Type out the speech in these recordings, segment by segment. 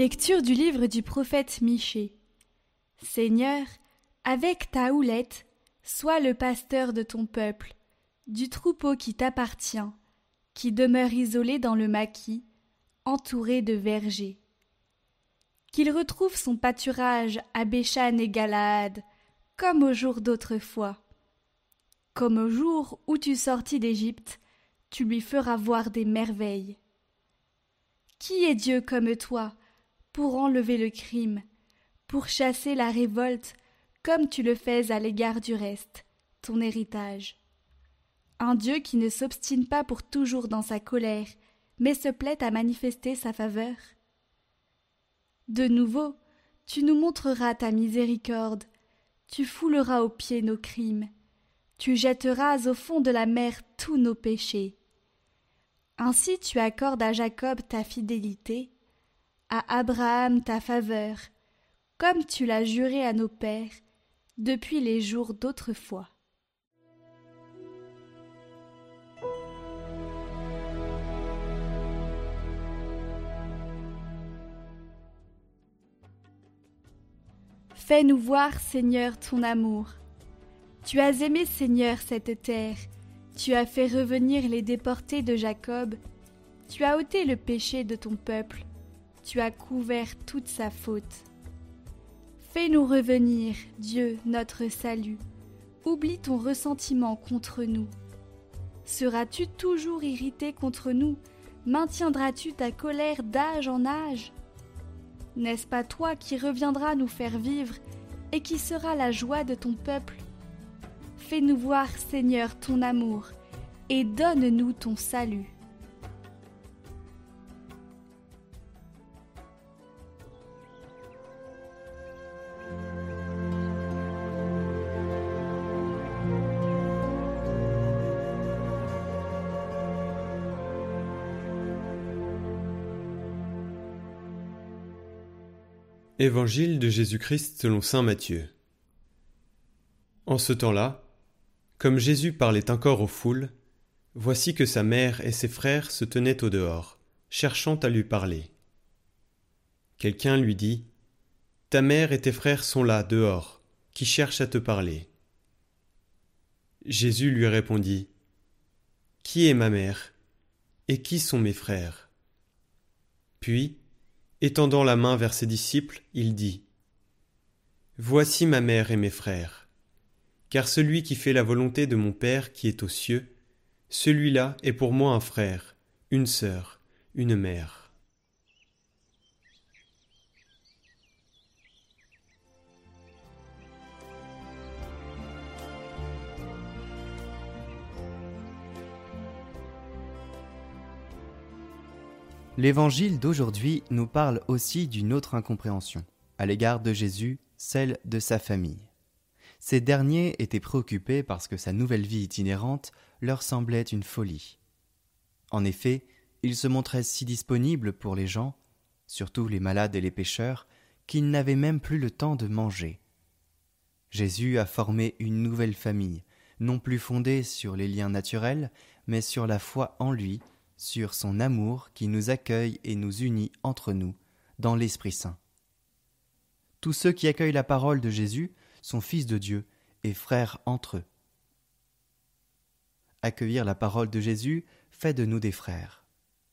Lecture du livre du prophète Michée. Seigneur, avec ta houlette, sois le pasteur de ton peuple, du troupeau qui t'appartient, qui demeure isolé dans le maquis, entouré de vergers. Qu'il retrouve son pâturage à Béchan et Galaad, comme au jour d'autrefois. Comme au jour où tu sortis d'Égypte, tu lui feras voir des merveilles. Qui est Dieu comme toi, pour enlever le crime, pour chasser la révolte, comme tu le fais à l'égard du reste, ton héritage. Un Dieu qui ne s'obstine pas pour toujours dans sa colère, mais se plaît à manifester sa faveur. De nouveau, tu nous montreras ta miséricorde, tu fouleras aux pieds nos crimes, tu jetteras au fond de la mer tous nos péchés. Ainsi tu accordes à Jacob ta fidélité, à Abraham ta faveur, comme tu l'as juré à nos pères, depuis les jours d'autrefois. Fais-nous voir, Seigneur, ton amour. Tu as aimé, Seigneur, cette terre, tu as fait revenir les déportés de Jacob, tu as ôté le péché de ton peuple, tu as couvert toute sa faute. Fais-nous revenir, Dieu, notre salut. Oublie ton ressentiment contre nous. Seras-tu toujours irrité contre nous? Maintiendras-tu ta colère d'âge en âge? N'est-ce pas toi qui reviendras nous faire vivre et qui sera la joie de ton peuple? Fais-nous voir, Seigneur, ton amour et donne-nous ton salut. Évangile de Jésus-Christ selon Saint Matthieu. En ce temps-là, comme Jésus parlait encore aux foules, voici que sa mère et ses frères se tenaient au dehors, cherchant à lui parler. Quelqu'un lui dit Ta mère et tes frères sont là, dehors, qui cherchent à te parler. Jésus lui répondit Qui est ma mère Et qui sont mes frères? Puis, Étendant la main vers ses disciples, il dit Voici ma mère et mes frères. Car celui qui fait la volonté de mon Père qui est aux cieux, celui-là est pour moi un frère, une sœur, une mère. L'évangile d'aujourd'hui nous parle aussi d'une autre incompréhension, à l'égard de Jésus, celle de sa famille. Ces derniers étaient préoccupés parce que sa nouvelle vie itinérante leur semblait une folie. En effet, il se montrait si disponible pour les gens, surtout les malades et les pécheurs, qu'ils n'avaient même plus le temps de manger. Jésus a formé une nouvelle famille, non plus fondée sur les liens naturels, mais sur la foi en lui sur son amour qui nous accueille et nous unit entre nous dans l'Esprit Saint. Tous ceux qui accueillent la parole de Jésus sont fils de Dieu et frères entre eux. Accueillir la parole de Jésus fait de nous des frères,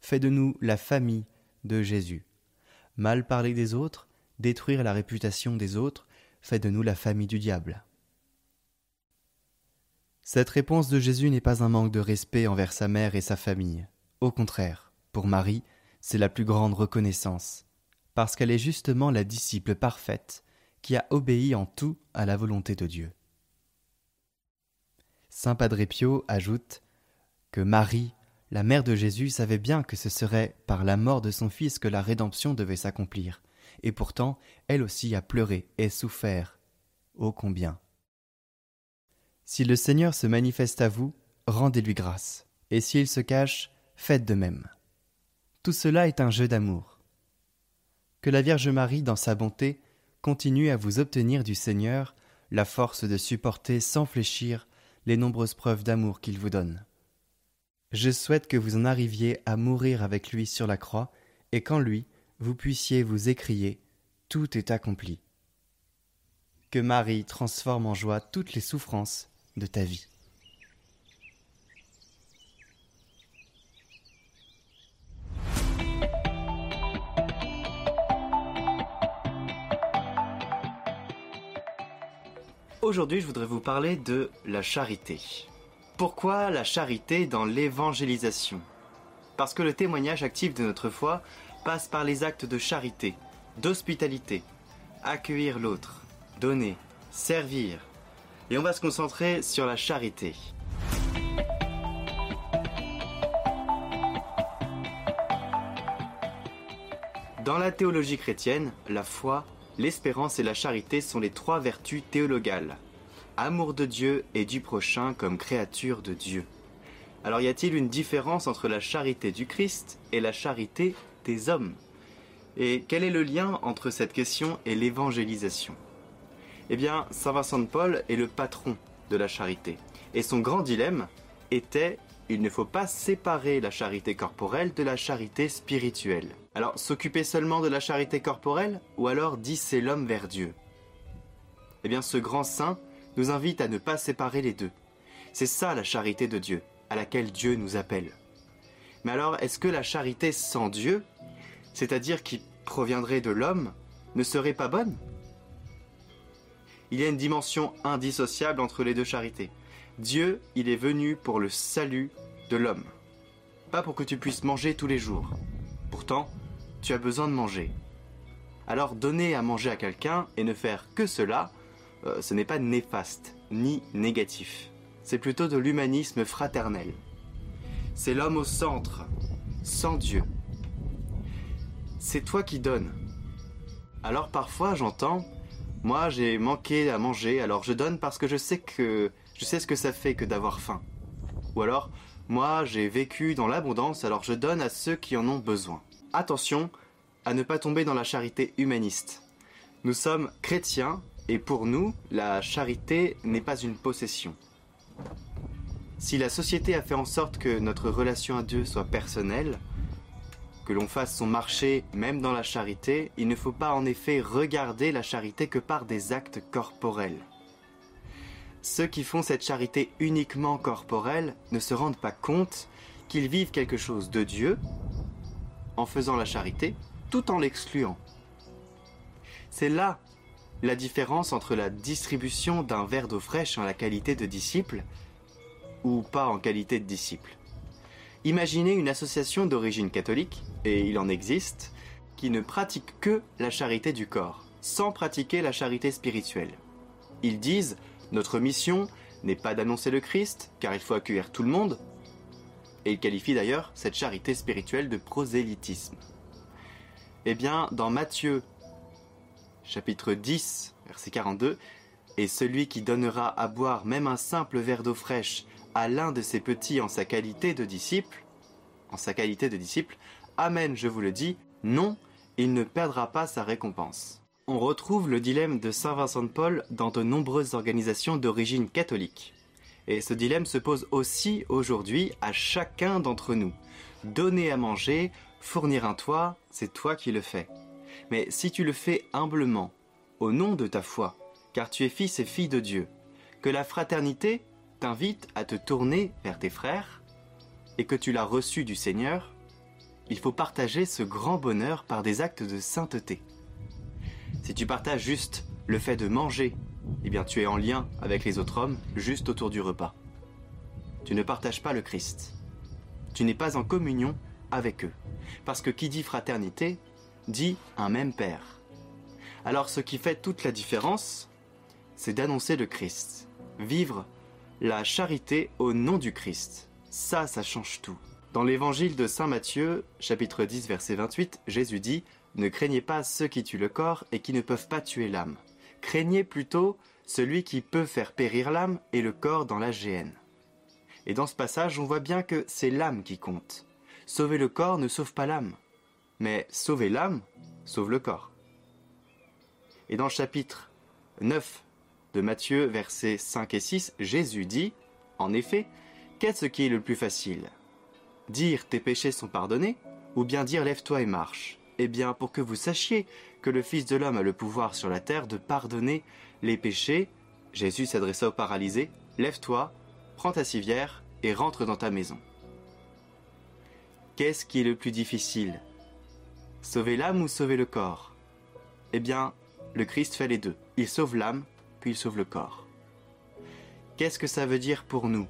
fait de nous la famille de Jésus. Mal parler des autres, détruire la réputation des autres, fait de nous la famille du diable. Cette réponse de Jésus n'est pas un manque de respect envers sa mère et sa famille. Au contraire, pour Marie, c'est la plus grande reconnaissance, parce qu'elle est justement la disciple parfaite qui a obéi en tout à la volonté de Dieu. Saint Padre Pio ajoute que Marie, la mère de Jésus, savait bien que ce serait par la mort de son fils que la rédemption devait s'accomplir, et pourtant elle aussi a pleuré et souffert. Ô combien. Si le Seigneur se manifeste à vous, rendez-lui grâce, et s'il se cache, faites de même. Tout cela est un jeu d'amour. Que la Vierge Marie, dans sa bonté, continue à vous obtenir du Seigneur la force de supporter sans fléchir les nombreuses preuves d'amour qu'il vous donne. Je souhaite que vous en arriviez à mourir avec lui sur la croix, et qu'en lui, vous puissiez vous écrier Tout est accompli. Que Marie transforme en joie toutes les souffrances de ta vie. Aujourd'hui, je voudrais vous parler de la charité. Pourquoi la charité dans l'évangélisation? Parce que le témoignage actif de notre foi passe par les actes de charité, d'hospitalité, accueillir l'autre, donner, servir. Et on va se concentrer sur la charité. Dans la théologie chrétienne, la foi, l'espérance et la charité sont les trois vertus théologales. Amour de Dieu et du prochain comme créature de Dieu. Alors y a-t-il une différence entre la charité du Christ et la charité des hommes? Et quel est le lien entre cette question et l'évangélisation? Eh bien, Saint Vincent de Paul est le patron de la charité. Et son grand dilemme était il ne faut pas séparer la charité corporelle de la charité spirituelle. Alors, s'occuper seulement de la charité corporelle ou alors disser l'homme vers Dieu? Eh bien, ce grand saint nous invite à ne pas séparer les deux. C'est ça la charité de Dieu, à laquelle Dieu nous appelle. Mais alors, est-ce que la charité sans Dieu, c'est-à-dire qui proviendrait de l'homme, ne serait pas bonne? Il y a une dimension indissociable entre les deux charités. Dieu, il est venu pour le salut de l'homme. Pas pour que tu puisses manger tous les jours. Pourtant, tu as besoin de manger. Alors donner à manger à quelqu'un et ne faire que cela, euh, ce n'est pas néfaste ni négatif. C'est plutôt de l'humanisme fraternel. C'est l'homme au centre, sans Dieu. C'est toi qui donnes. Alors parfois j'entends, moi j'ai manqué à manger, alors je donne parce que je sais que je sais ce que ça fait que d'avoir faim. Ou alors, moi j'ai vécu dans l'abondance, alors je donne à ceux qui en ont besoin. Attention à ne pas tomber dans la charité humaniste. Nous sommes chrétiens et pour nous, la charité n'est pas une possession. Si la société a fait en sorte que notre relation à Dieu soit personnelle, que l'on fasse son marché même dans la charité, il ne faut pas en effet regarder la charité que par des actes corporels. Ceux qui font cette charité uniquement corporelle ne se rendent pas compte qu'ils vivent quelque chose de Dieu en faisant la charité tout en l'excluant. C'est là la différence entre la distribution d'un verre d'eau fraîche en la qualité de disciple ou pas en qualité de disciple. Imaginez une association d'origine catholique, et il en existe, qui ne pratique que la charité du corps, sans pratiquer la charité spirituelle. Ils disent notre mission n'est pas d'annoncer le Christ, car il faut accueillir tout le monde, et il qualifie d'ailleurs cette charité spirituelle de prosélytisme. Eh bien, dans Matthieu chapitre 10, verset 42, Et celui qui donnera à boire même un simple verre d'eau fraîche à l'un de ses petits en sa qualité de disciple, en sa qualité de disciple, Amen, je vous le dis, non, il ne perdra pas sa récompense. On retrouve le dilemme de Saint Vincent de Paul dans de nombreuses organisations d'origine catholique. Et ce dilemme se pose aussi aujourd'hui à chacun d'entre nous. Donner à manger, fournir un toit, c'est toi qui le fais. Mais si tu le fais humblement, au nom de ta foi, car tu es fils et fille de Dieu, que la fraternité t'invite à te tourner vers tes frères, et que tu l'as reçu du Seigneur, il faut partager ce grand bonheur par des actes de sainteté. Si tu partages juste le fait de manger, eh bien tu es en lien avec les autres hommes juste autour du repas. Tu ne partages pas le Christ. Tu n'es pas en communion avec eux. Parce que qui dit fraternité dit un même Père. Alors ce qui fait toute la différence, c'est d'annoncer le Christ. Vivre la charité au nom du Christ. Ça, ça change tout. Dans l'évangile de Saint Matthieu, chapitre 10, verset 28, Jésus dit ne craignez pas ceux qui tuent le corps et qui ne peuvent pas tuer l'âme. Craignez plutôt celui qui peut faire périr l'âme et le corps dans la géhenne. Et dans ce passage, on voit bien que c'est l'âme qui compte. Sauver le corps ne sauve pas l'âme, mais sauver l'âme sauve le corps. Et dans le chapitre 9 de Matthieu, versets 5 et 6, Jésus dit, en effet, qu'est-ce qui est le plus facile? Dire tes péchés sont pardonnés, ou bien dire lève-toi et marche? Eh bien, pour que vous sachiez le Fils de l'homme a le pouvoir sur la terre de pardonner les péchés, Jésus s'adressa au paralysé, Lève-toi, prends ta civière et rentre dans ta maison. Qu'est-ce qui est le plus difficile? Sauver l'âme ou sauver le corps? Eh bien, le Christ fait les deux. Il sauve l'âme, puis il sauve le corps. Qu'est-ce que ça veut dire pour nous?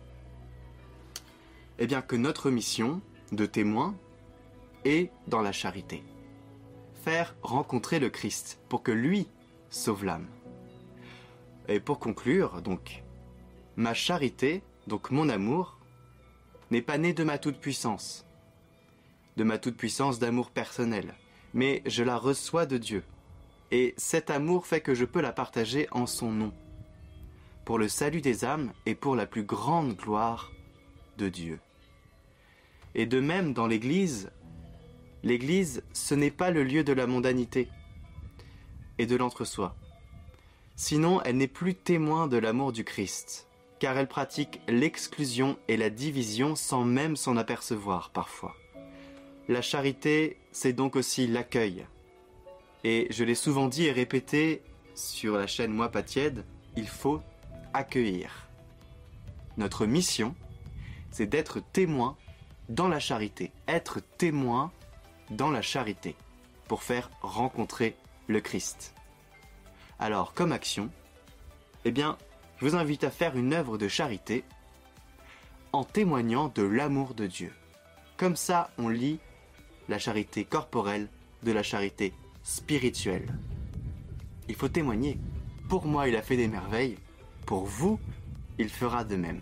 Eh bien que notre mission de témoin est dans la charité. Rencontrer le Christ pour que lui sauve l'âme. Et pour conclure, donc, ma charité, donc mon amour, n'est pas né de ma toute-puissance, de ma toute-puissance d'amour personnel, mais je la reçois de Dieu. Et cet amour fait que je peux la partager en son nom, pour le salut des âmes et pour la plus grande gloire de Dieu. Et de même dans l'Église, l'Église, ce n'est pas le lieu de la mondanité et de l'entre-soi. Sinon, elle n'est plus témoin de l'amour du Christ, car elle pratique l'exclusion et la division sans même s'en apercevoir parfois. La charité, c'est donc aussi l'accueil. Et je l'ai souvent dit et répété sur la chaîne Moi pas tiède, il faut accueillir. Notre mission, c'est d'être témoin dans la charité, être témoin dans la charité, pour faire rencontrer le Christ. Alors, comme action, eh bien, je vous invite à faire une œuvre de charité en témoignant de l'amour de Dieu. Comme ça, on lit la charité corporelle de la charité spirituelle. Il faut témoigner. Pour moi, il a fait des merveilles. Pour vous, il fera de même.